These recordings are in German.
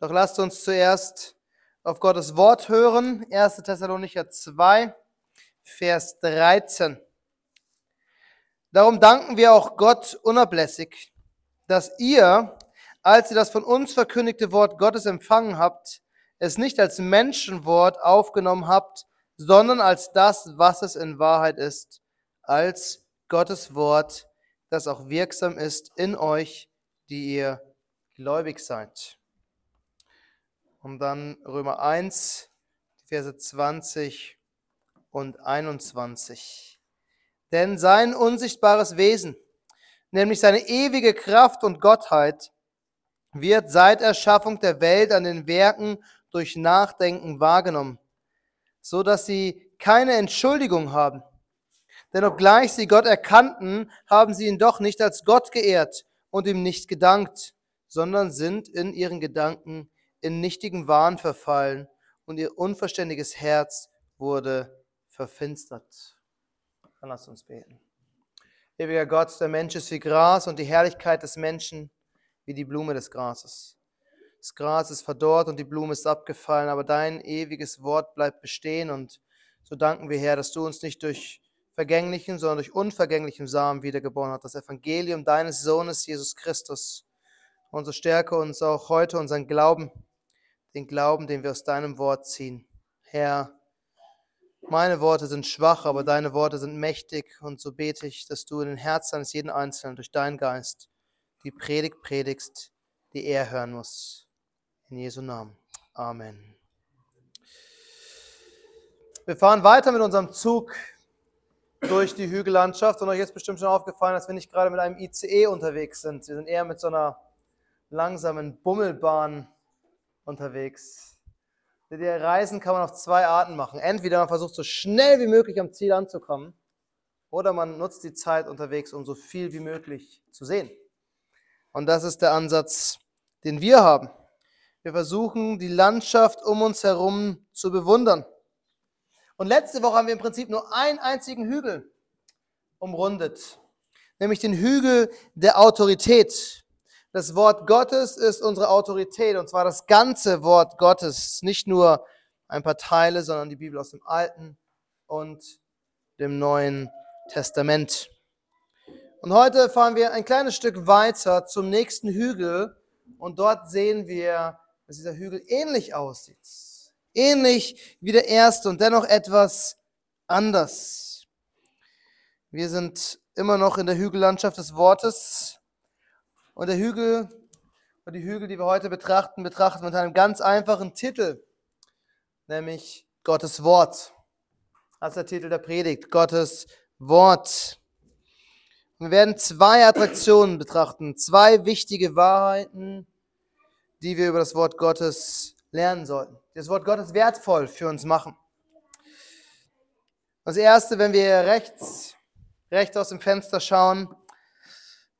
Doch lasst uns zuerst auf Gottes Wort hören. 1. Thessalonicher 2, Vers 13. Darum danken wir auch Gott unablässig, dass ihr, als ihr das von uns verkündigte Wort Gottes empfangen habt, es nicht als Menschenwort aufgenommen habt, sondern als das, was es in Wahrheit ist, als Gottes Wort, das auch wirksam ist in euch, die ihr gläubig seid. Und dann Römer 1, Verse 20 und 21. Denn sein unsichtbares Wesen, nämlich seine ewige Kraft und Gottheit, wird seit Erschaffung der Welt an den Werken durch Nachdenken wahrgenommen so dass sie keine Entschuldigung haben. Denn obgleich sie Gott erkannten, haben sie ihn doch nicht als Gott geehrt und ihm nicht gedankt, sondern sind in ihren Gedanken in nichtigen Wahn verfallen und ihr unverständiges Herz wurde verfinstert. Dann lasst uns beten. Ewiger Gott, der Mensch ist wie Gras und die Herrlichkeit des Menschen wie die Blume des Grases. Das Gras ist verdorrt und die Blume ist abgefallen, aber dein ewiges Wort bleibt bestehen. Und so danken wir, Herr, dass du uns nicht durch vergänglichen, sondern durch unvergänglichen Samen wiedergeboren hast. Das Evangelium deines Sohnes, Jesus Christus. Und so stärke uns auch heute unseren Glauben, den Glauben, den wir aus deinem Wort ziehen. Herr, meine Worte sind schwach, aber deine Worte sind mächtig. Und so bete ich, dass du in den Herzen eines jeden Einzelnen durch deinen Geist die Predigt predigst, die er hören muss. In Jesu Namen. Amen. Wir fahren weiter mit unserem Zug durch die Hügellandschaft und euch ist bestimmt schon aufgefallen, dass wir nicht gerade mit einem ICE unterwegs sind. Wir sind eher mit so einer langsamen Bummelbahn unterwegs. Die Reisen kann man auf zwei Arten machen. Entweder man versucht so schnell wie möglich am Ziel anzukommen oder man nutzt die Zeit unterwegs, um so viel wie möglich zu sehen. Und das ist der Ansatz, den wir haben. Wir versuchen, die Landschaft um uns herum zu bewundern. Und letzte Woche haben wir im Prinzip nur einen einzigen Hügel umrundet, nämlich den Hügel der Autorität. Das Wort Gottes ist unsere Autorität, und zwar das ganze Wort Gottes, nicht nur ein paar Teile, sondern die Bibel aus dem Alten und dem Neuen Testament. Und heute fahren wir ein kleines Stück weiter zum nächsten Hügel und dort sehen wir dass dieser Hügel ähnlich aussieht. Ähnlich wie der erste und dennoch etwas anders. Wir sind immer noch in der Hügellandschaft des Wortes. Und der Hügel, und die Hügel, die wir heute betrachten, betrachten mit einem ganz einfachen Titel, nämlich Gottes Wort. Das ist der Titel der Predigt, Gottes Wort. wir werden zwei Attraktionen betrachten, zwei wichtige Wahrheiten, die wir über das Wort Gottes lernen sollten. Das Wort Gottes wertvoll für uns machen. Das erste, wenn wir rechts, rechts aus dem Fenster schauen,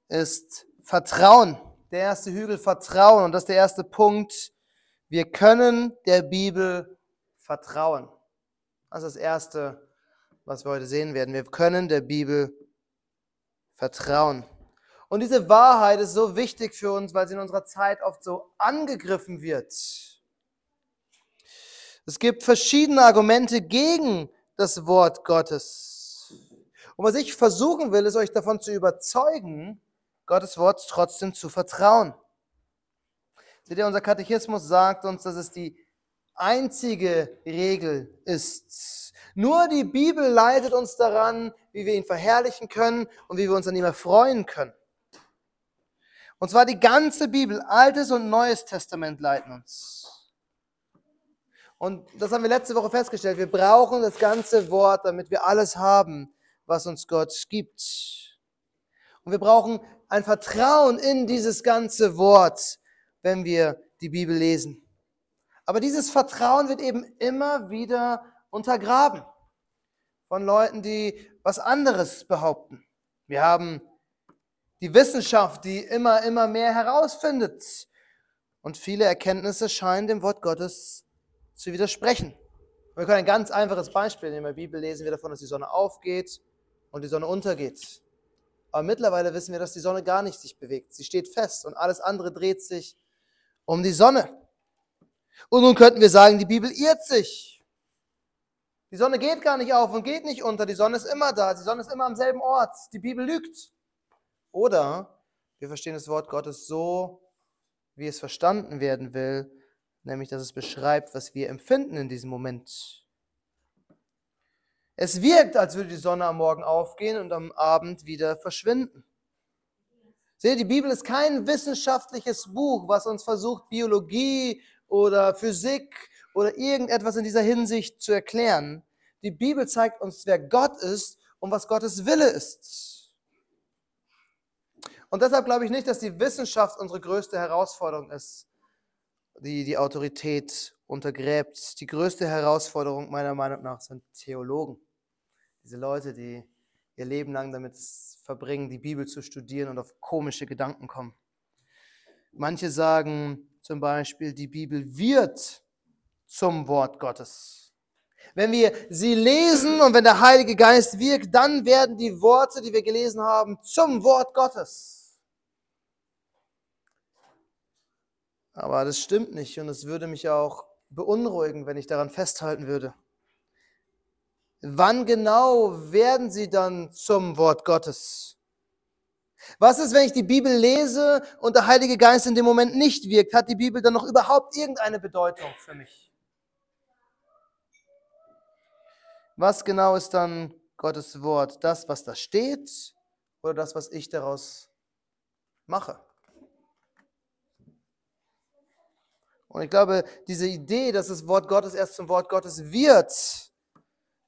ist Vertrauen. Der erste Hügel Vertrauen. Und das ist der erste Punkt. Wir können der Bibel vertrauen. Das ist das erste, was wir heute sehen werden. Wir können der Bibel vertrauen. Und diese Wahrheit ist so wichtig für uns, weil sie in unserer Zeit oft so angegriffen wird. Es gibt verschiedene Argumente gegen das Wort Gottes. Und was ich versuchen will, ist euch davon zu überzeugen, Gottes Wort trotzdem zu vertrauen. Seht ihr, unser Katechismus sagt uns, dass es die einzige Regel ist. Nur die Bibel leitet uns daran, wie wir ihn verherrlichen können und wie wir uns an ihm erfreuen können. Und zwar die ganze Bibel, Altes und Neues Testament leiten uns. Und das haben wir letzte Woche festgestellt. Wir brauchen das ganze Wort, damit wir alles haben, was uns Gott gibt. Und wir brauchen ein Vertrauen in dieses ganze Wort, wenn wir die Bibel lesen. Aber dieses Vertrauen wird eben immer wieder untergraben von Leuten, die was anderes behaupten. Wir haben die Wissenschaft, die immer, immer mehr herausfindet. Und viele Erkenntnisse scheinen dem Wort Gottes zu widersprechen. Wir können ein ganz einfaches Beispiel nehmen. In der Bibel lesen wir davon, dass die Sonne aufgeht und die Sonne untergeht. Aber mittlerweile wissen wir, dass die Sonne gar nicht sich bewegt. Sie steht fest und alles andere dreht sich um die Sonne. Und nun könnten wir sagen, die Bibel irrt sich. Die Sonne geht gar nicht auf und geht nicht unter. Die Sonne ist immer da. Die Sonne ist immer am selben Ort. Die Bibel lügt. Oder wir verstehen das Wort Gottes so, wie es verstanden werden will, nämlich dass es beschreibt, was wir empfinden in diesem Moment. Es wirkt, als würde die Sonne am Morgen aufgehen und am Abend wieder verschwinden. Seht, die Bibel ist kein wissenschaftliches Buch, was uns versucht, Biologie oder Physik oder irgendetwas in dieser Hinsicht zu erklären. Die Bibel zeigt uns, wer Gott ist und was Gottes Wille ist. Und deshalb glaube ich nicht, dass die Wissenschaft unsere größte Herausforderung ist, die die Autorität untergräbt. Die größte Herausforderung meiner Meinung nach sind Theologen. Diese Leute, die ihr Leben lang damit verbringen, die Bibel zu studieren und auf komische Gedanken kommen. Manche sagen zum Beispiel, die Bibel wird zum Wort Gottes. Wenn wir sie lesen und wenn der Heilige Geist wirkt, dann werden die Worte, die wir gelesen haben, zum Wort Gottes. Aber das stimmt nicht und es würde mich auch beunruhigen, wenn ich daran festhalten würde. Wann genau werden sie dann zum Wort Gottes? Was ist, wenn ich die Bibel lese und der Heilige Geist in dem Moment nicht wirkt? Hat die Bibel dann noch überhaupt irgendeine Bedeutung für mich? Was genau ist dann Gottes Wort? Das, was da steht oder das, was ich daraus mache? Und ich glaube, diese Idee, dass das Wort Gottes erst zum Wort Gottes wird,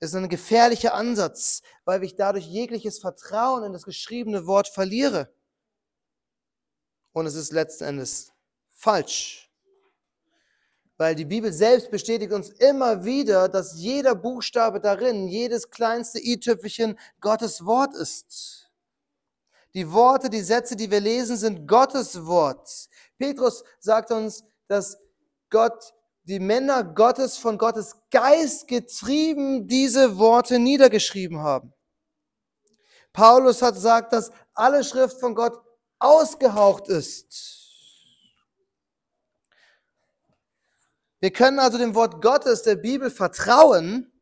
ist ein gefährlicher Ansatz, weil ich dadurch jegliches Vertrauen in das geschriebene Wort verliere. Und es ist letzten Endes falsch. Weil die Bibel selbst bestätigt uns immer wieder, dass jeder Buchstabe darin, jedes kleinste i-Tüpfelchen Gottes Wort ist. Die Worte, die Sätze, die wir lesen, sind Gottes Wort. Petrus sagt uns, dass Gott die Männer Gottes von Gottes Geist getrieben diese Worte niedergeschrieben haben. Paulus hat gesagt, dass alle Schrift von Gott ausgehaucht ist. Wir können also dem Wort Gottes der Bibel vertrauen,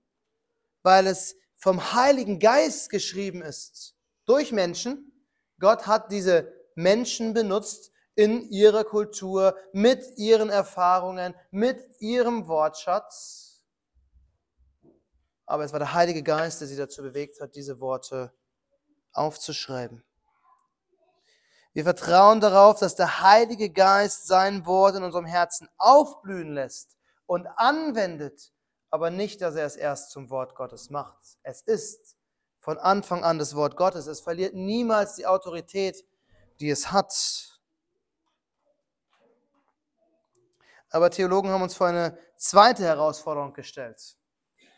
weil es vom Heiligen Geist geschrieben ist. Durch Menschen. Gott hat diese Menschen benutzt, in ihrer Kultur, mit ihren Erfahrungen, mit ihrem Wortschatz. Aber es war der Heilige Geist, der sie dazu bewegt hat, diese Worte aufzuschreiben. Wir vertrauen darauf, dass der Heilige Geist sein Wort in unserem Herzen aufblühen lässt und anwendet, aber nicht, dass er es erst zum Wort Gottes macht. Es ist von Anfang an das Wort Gottes. Es verliert niemals die Autorität, die es hat. Aber Theologen haben uns vor eine zweite Herausforderung gestellt.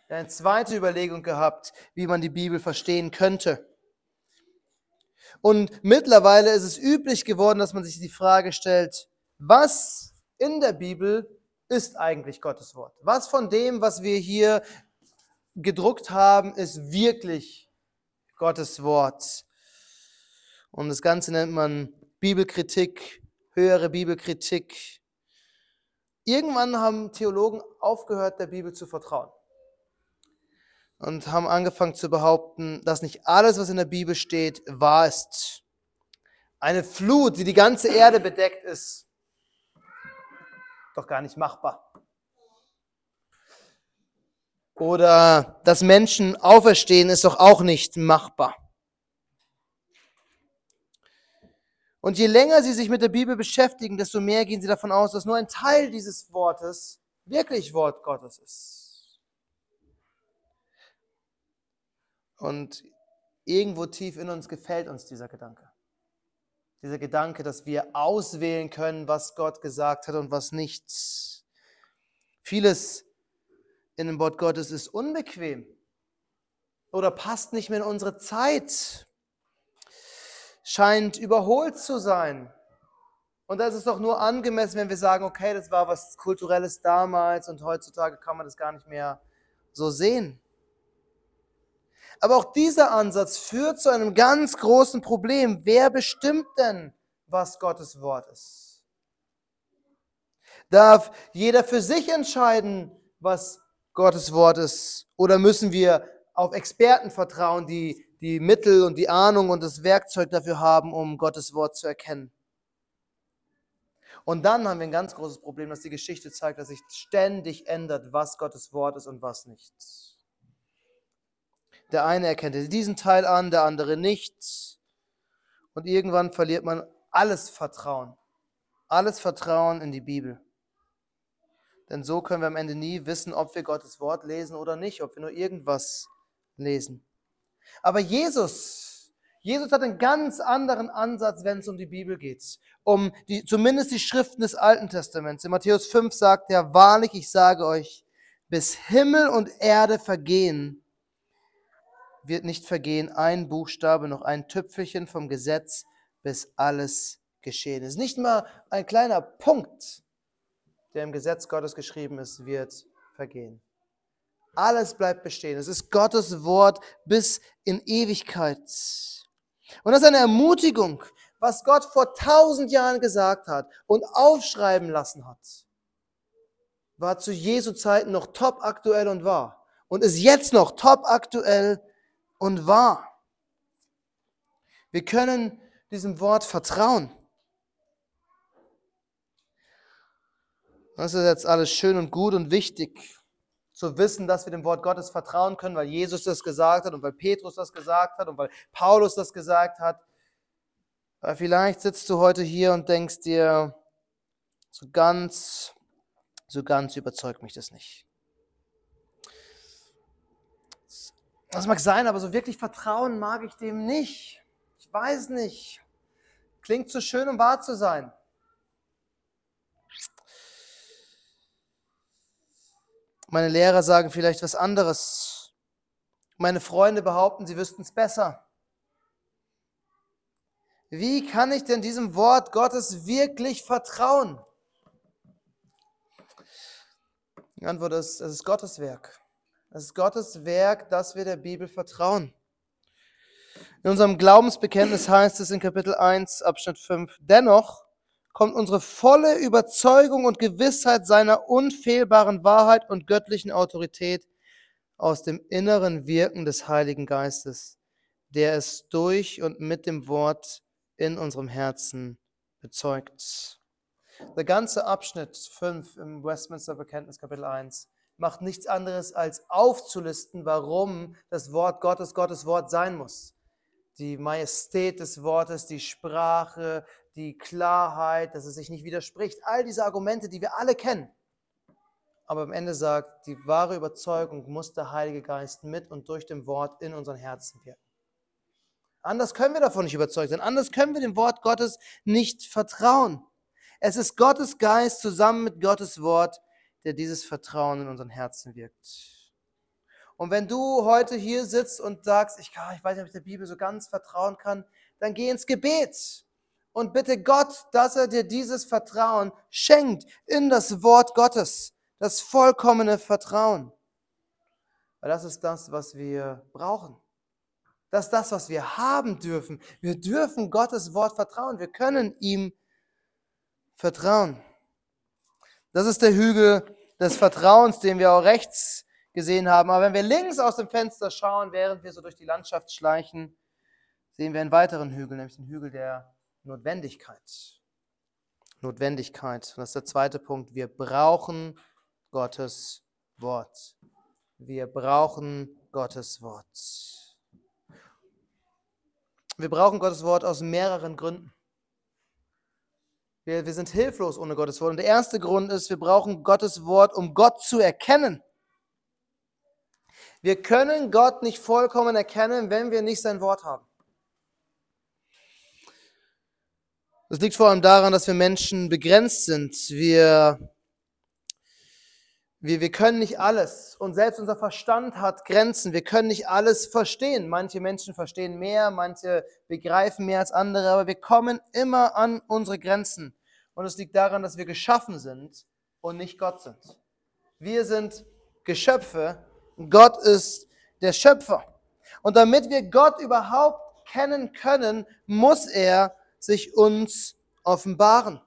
Eine zweite Überlegung gehabt, wie man die Bibel verstehen könnte. Und mittlerweile ist es üblich geworden, dass man sich die Frage stellt, was in der Bibel ist eigentlich Gottes Wort? Was von dem, was wir hier gedruckt haben, ist wirklich Gottes Wort? Und das Ganze nennt man Bibelkritik, höhere Bibelkritik. Irgendwann haben Theologen aufgehört, der Bibel zu vertrauen und haben angefangen zu behaupten, dass nicht alles, was in der Bibel steht, wahr ist. Eine Flut, die die ganze Erde bedeckt, ist doch gar nicht machbar. Oder dass Menschen auferstehen, ist doch auch nicht machbar. Und je länger sie sich mit der Bibel beschäftigen, desto mehr gehen sie davon aus, dass nur ein Teil dieses Wortes wirklich Wort Gottes ist. Und irgendwo tief in uns gefällt uns dieser Gedanke. Dieser Gedanke, dass wir auswählen können, was Gott gesagt hat und was nicht. Vieles in dem Wort Gottes ist unbequem oder passt nicht mehr in unsere Zeit scheint überholt zu sein. Und das ist doch nur angemessen, wenn wir sagen, okay, das war was Kulturelles damals und heutzutage kann man das gar nicht mehr so sehen. Aber auch dieser Ansatz führt zu einem ganz großen Problem. Wer bestimmt denn, was Gottes Wort ist? Darf jeder für sich entscheiden, was Gottes Wort ist? Oder müssen wir auf Experten vertrauen, die die Mittel und die Ahnung und das Werkzeug dafür haben, um Gottes Wort zu erkennen? Und dann haben wir ein ganz großes Problem, dass die Geschichte zeigt, dass sich ständig ändert, was Gottes Wort ist und was nicht. Der eine erkennt diesen Teil an, der andere nicht. Und irgendwann verliert man alles Vertrauen. Alles Vertrauen in die Bibel. Denn so können wir am Ende nie wissen, ob wir Gottes Wort lesen oder nicht, ob wir nur irgendwas lesen. Aber Jesus, Jesus hat einen ganz anderen Ansatz, wenn es um die Bibel geht. Um die, zumindest die Schriften des Alten Testaments. In Matthäus 5 sagt er, wahrlich, ich sage euch, bis Himmel und Erde vergehen, wird nicht vergehen ein Buchstabe noch ein Tüpfelchen vom Gesetz, bis alles geschehen ist. Nicht mal ein kleiner Punkt, der im Gesetz Gottes geschrieben ist, wird vergehen. Alles bleibt bestehen. Es ist Gottes Wort bis in Ewigkeit. Und das ist eine Ermutigung, was Gott vor tausend Jahren gesagt hat und aufschreiben lassen hat, war zu Jesu Zeiten noch top aktuell und wahr und ist jetzt noch top aktuell und wahr. Wir können diesem Wort vertrauen. Das ist jetzt alles schön und gut und wichtig zu wissen, dass wir dem Wort Gottes vertrauen können, weil Jesus das gesagt hat und weil Petrus das gesagt hat und weil Paulus das gesagt hat. Aber vielleicht sitzt du heute hier und denkst dir, so ganz, so ganz überzeugt mich das nicht. Das mag sein, aber so wirklich vertrauen mag ich dem nicht. Ich weiß nicht. Klingt zu schön, um wahr zu sein. Meine Lehrer sagen vielleicht was anderes. Meine Freunde behaupten, sie wüssten es besser. Wie kann ich denn diesem Wort Gottes wirklich vertrauen? Die Antwort ist, es ist Gottes Werk. Es ist Gottes Werk, dass wir der Bibel vertrauen. In unserem Glaubensbekenntnis heißt es in Kapitel 1, Abschnitt 5, dennoch kommt unsere volle Überzeugung und Gewissheit seiner unfehlbaren Wahrheit und göttlichen Autorität aus dem inneren Wirken des Heiligen Geistes, der es durch und mit dem Wort in unserem Herzen bezeugt. Der ganze Abschnitt 5 im Westminster Bekenntnis Kapitel 1 macht nichts anderes als aufzulisten, warum das Wort Gottes Gottes Wort sein muss. Die Majestät des Wortes, die Sprache, die Klarheit, dass es sich nicht widerspricht. All diese Argumente, die wir alle kennen. Aber am Ende sagt, die wahre Überzeugung muss der Heilige Geist mit und durch dem Wort in unseren Herzen wirken. Anders können wir davon nicht überzeugt sein. Anders können wir dem Wort Gottes nicht vertrauen. Es ist Gottes Geist zusammen mit Gottes Wort, der dieses Vertrauen in unseren Herzen wirkt. Und wenn du heute hier sitzt und sagst, ich, ich weiß nicht, ob ich der Bibel so ganz vertrauen kann, dann geh ins Gebet und bitte Gott, dass er dir dieses Vertrauen schenkt in das Wort Gottes, das vollkommene Vertrauen. Weil das ist das, was wir brauchen. Das ist das, was wir haben dürfen. Wir dürfen Gottes Wort vertrauen. Wir können ihm vertrauen. Das ist der Hügel des Vertrauens, den wir auch rechts gesehen haben. Aber wenn wir links aus dem Fenster schauen, während wir so durch die Landschaft schleichen, sehen wir einen weiteren Hügel, nämlich den Hügel der Notwendigkeit. Notwendigkeit. Und das ist der zweite Punkt. Wir brauchen Gottes Wort. Wir brauchen Gottes Wort. Wir brauchen Gottes Wort aus mehreren Gründen. Wir, wir sind hilflos ohne Gottes Wort. Und der erste Grund ist, wir brauchen Gottes Wort, um Gott zu erkennen. Wir können Gott nicht vollkommen erkennen, wenn wir nicht sein Wort haben. Das liegt vor allem daran, dass wir Menschen begrenzt sind. Wir, wir, wir können nicht alles. Und selbst unser Verstand hat Grenzen. Wir können nicht alles verstehen. Manche Menschen verstehen mehr, manche begreifen mehr als andere, aber wir kommen immer an unsere Grenzen. Und es liegt daran, dass wir geschaffen sind und nicht Gott sind. Wir sind Geschöpfe, Gott ist der Schöpfer. Und damit wir Gott überhaupt kennen können, muss er sich uns offenbaren.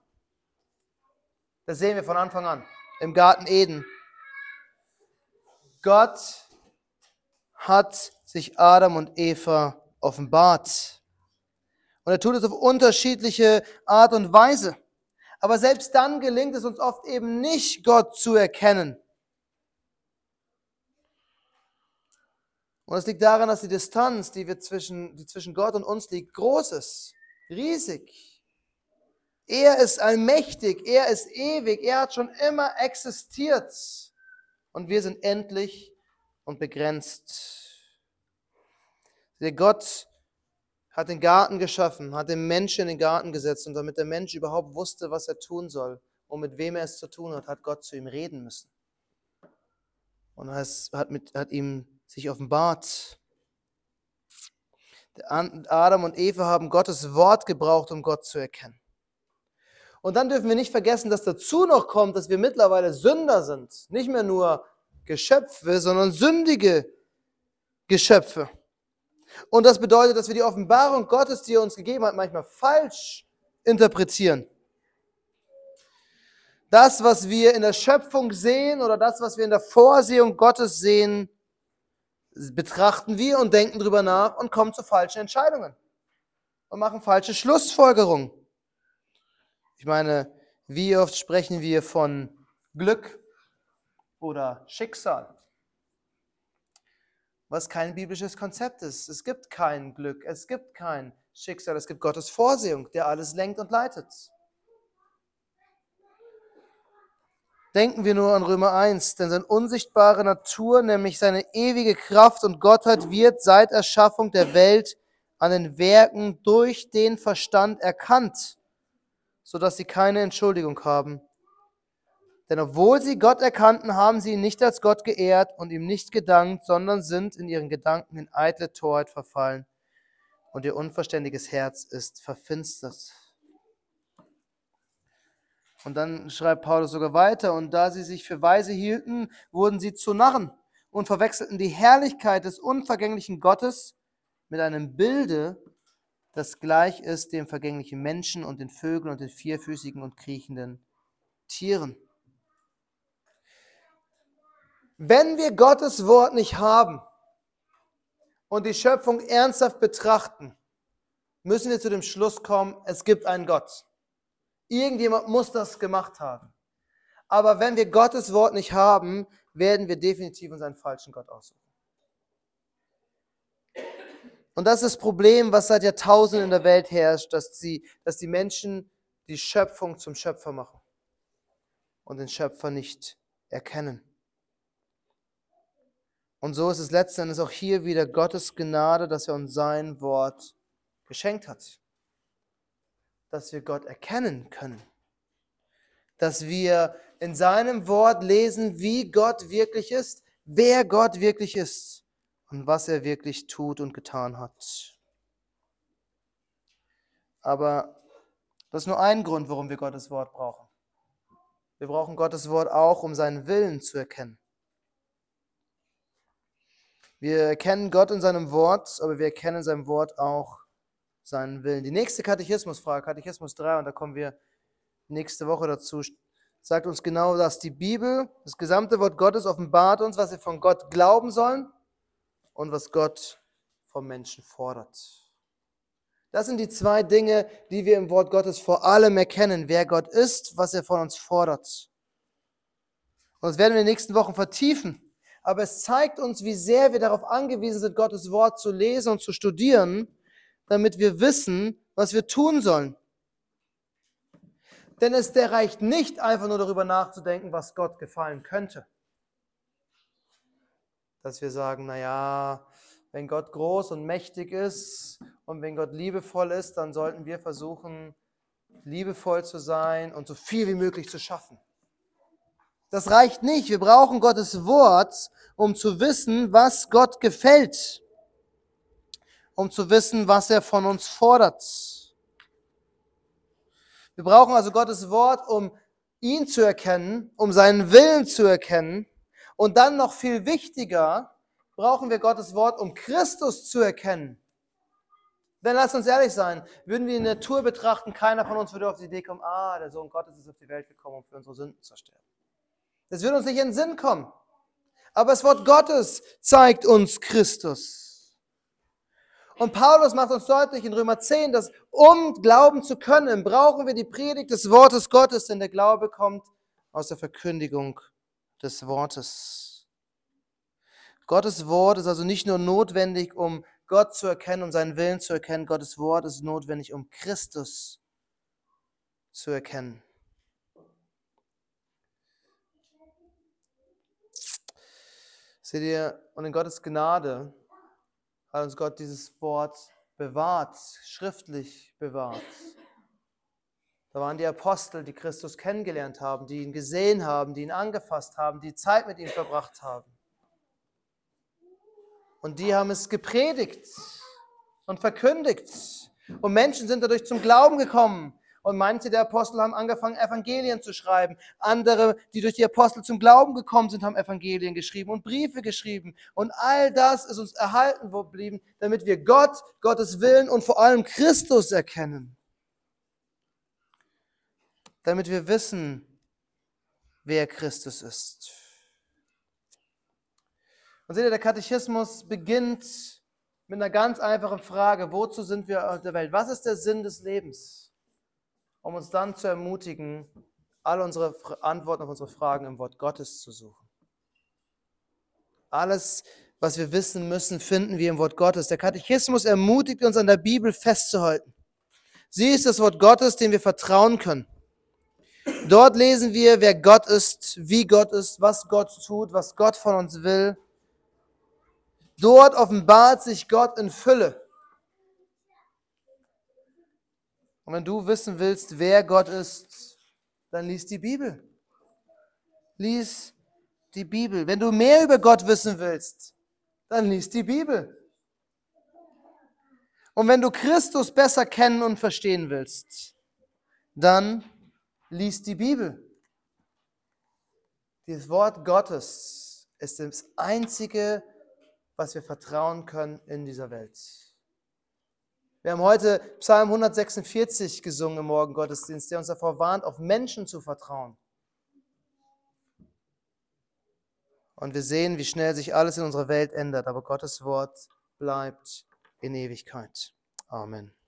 Das sehen wir von Anfang an im Garten Eden. Gott hat sich Adam und Eva offenbart. Und er tut es auf unterschiedliche Art und Weise. Aber selbst dann gelingt es uns oft eben nicht, Gott zu erkennen. Und es liegt daran, dass die Distanz, die, wir zwischen, die zwischen Gott und uns liegt, groß ist, riesig. Er ist allmächtig, er ist ewig, er hat schon immer existiert. Und wir sind endlich und begrenzt. Der Gott hat den Garten geschaffen, hat den Menschen in den Garten gesetzt und damit der Mensch überhaupt wusste, was er tun soll und mit wem er es zu tun hat, hat Gott zu ihm reden müssen. Und hat, mit, hat ihm sich offenbart. Adam und Eva haben Gottes Wort gebraucht, um Gott zu erkennen. Und dann dürfen wir nicht vergessen, dass dazu noch kommt, dass wir mittlerweile Sünder sind. Nicht mehr nur Geschöpfe, sondern sündige Geschöpfe. Und das bedeutet, dass wir die Offenbarung Gottes, die er uns gegeben hat, manchmal falsch interpretieren. Das, was wir in der Schöpfung sehen oder das, was wir in der Vorsehung Gottes sehen, betrachten wir und denken drüber nach und kommen zu falschen Entscheidungen und machen falsche Schlussfolgerungen. Ich meine, wie oft sprechen wir von Glück oder Schicksal? Was kein biblisches Konzept ist. Es gibt kein Glück, es gibt kein Schicksal, es gibt Gottes Vorsehung, der alles lenkt und leitet. Denken wir nur an Römer 1, denn seine unsichtbare Natur, nämlich seine ewige Kraft und Gottheit, wird seit Erschaffung der Welt an den Werken durch den Verstand erkannt, sodass sie keine Entschuldigung haben. Denn obwohl sie Gott erkannten, haben sie ihn nicht als Gott geehrt und ihm nicht gedankt, sondern sind in ihren Gedanken in eitle Torheit verfallen und ihr unverständiges Herz ist verfinstert. Und dann schreibt Paulus sogar weiter, und da sie sich für weise hielten, wurden sie zu Narren und verwechselten die Herrlichkeit des unvergänglichen Gottes mit einem Bilde, das gleich ist dem vergänglichen Menschen und den Vögeln und den vierfüßigen und kriechenden Tieren. Wenn wir Gottes Wort nicht haben und die Schöpfung ernsthaft betrachten, müssen wir zu dem Schluss kommen, es gibt einen Gott. Irgendjemand muss das gemacht haben. Aber wenn wir Gottes Wort nicht haben, werden wir definitiv uns einen falschen Gott aussuchen. Und das ist das Problem, was seit Jahrtausenden in der Welt herrscht, dass, sie, dass die Menschen die Schöpfung zum Schöpfer machen und den Schöpfer nicht erkennen. Und so ist es letzten Endes auch hier wieder Gottes Gnade, dass er uns sein Wort geschenkt hat dass wir Gott erkennen können. Dass wir in seinem Wort lesen, wie Gott wirklich ist, wer Gott wirklich ist und was er wirklich tut und getan hat. Aber das ist nur ein Grund, warum wir Gottes Wort brauchen. Wir brauchen Gottes Wort auch, um seinen Willen zu erkennen. Wir erkennen Gott in seinem Wort, aber wir erkennen in seinem Wort auch seinen Willen. Die nächste Katechismusfrage, Katechismus 3, und da kommen wir nächste Woche dazu, sagt uns genau das. Die Bibel, das gesamte Wort Gottes offenbart uns, was wir von Gott glauben sollen und was Gott vom Menschen fordert. Das sind die zwei Dinge, die wir im Wort Gottes vor allem erkennen, wer Gott ist, was er von uns fordert. Und das werden wir in den nächsten Wochen vertiefen. Aber es zeigt uns, wie sehr wir darauf angewiesen sind, Gottes Wort zu lesen und zu studieren, damit wir wissen, was wir tun sollen. Denn es der reicht nicht einfach nur darüber nachzudenken, was Gott gefallen könnte. Dass wir sagen, naja, wenn Gott groß und mächtig ist und wenn Gott liebevoll ist, dann sollten wir versuchen, liebevoll zu sein und so viel wie möglich zu schaffen. Das reicht nicht. Wir brauchen Gottes Wort, um zu wissen, was Gott gefällt um zu wissen, was er von uns fordert. Wir brauchen also Gottes Wort, um ihn zu erkennen, um seinen Willen zu erkennen. Und dann noch viel wichtiger, brauchen wir Gottes Wort, um Christus zu erkennen. Denn lasst uns ehrlich sein, würden wir die Natur betrachten, keiner von uns würde auf die Idee kommen, ah, der Sohn Gottes ist auf die Welt gekommen, um für unsere Sünden zu sterben. Das würde uns nicht in den Sinn kommen. Aber das Wort Gottes zeigt uns Christus. Und Paulus macht uns deutlich in Römer 10, dass um glauben zu können, brauchen wir die Predigt des Wortes Gottes, denn der Glaube kommt aus der Verkündigung des Wortes. Gottes Wort ist also nicht nur notwendig, um Gott zu erkennen, um seinen Willen zu erkennen. Gottes Wort ist notwendig, um Christus zu erkennen. Seht ihr, und in Gottes Gnade hat uns Gott dieses Wort bewahrt, schriftlich bewahrt. Da waren die Apostel, die Christus kennengelernt haben, die ihn gesehen haben, die ihn angefasst haben, die Zeit mit ihm verbracht haben. Und die haben es gepredigt und verkündigt. Und Menschen sind dadurch zum Glauben gekommen. Und manche der Apostel haben angefangen, Evangelien zu schreiben. Andere, die durch die Apostel zum Glauben gekommen sind, haben Evangelien geschrieben und Briefe geschrieben. Und all das ist uns erhalten geblieben, damit wir Gott, Gottes Willen und vor allem Christus erkennen. Damit wir wissen, wer Christus ist. Und seht ihr, der Katechismus beginnt mit einer ganz einfachen Frage. Wozu sind wir auf der Welt? Was ist der Sinn des Lebens? Um uns dann zu ermutigen, all unsere Antworten auf unsere Fragen im Wort Gottes zu suchen. Alles, was wir wissen müssen, finden wir im Wort Gottes. Der Katechismus ermutigt uns, an der Bibel festzuhalten. Sie ist das Wort Gottes, dem wir vertrauen können. Dort lesen wir, wer Gott ist, wie Gott ist, was Gott tut, was Gott von uns will. Dort offenbart sich Gott in Fülle. Und wenn du wissen willst, wer Gott ist, dann lies die Bibel. Lies die Bibel. Wenn du mehr über Gott wissen willst, dann lies die Bibel. Und wenn du Christus besser kennen und verstehen willst, dann lies die Bibel. Das Wort Gottes ist das Einzige, was wir vertrauen können in dieser Welt. Wir haben heute Psalm 146 gesungen im Morgengottesdienst, der uns davor warnt, auf Menschen zu vertrauen. Und wir sehen, wie schnell sich alles in unserer Welt ändert, aber Gottes Wort bleibt in Ewigkeit. Amen.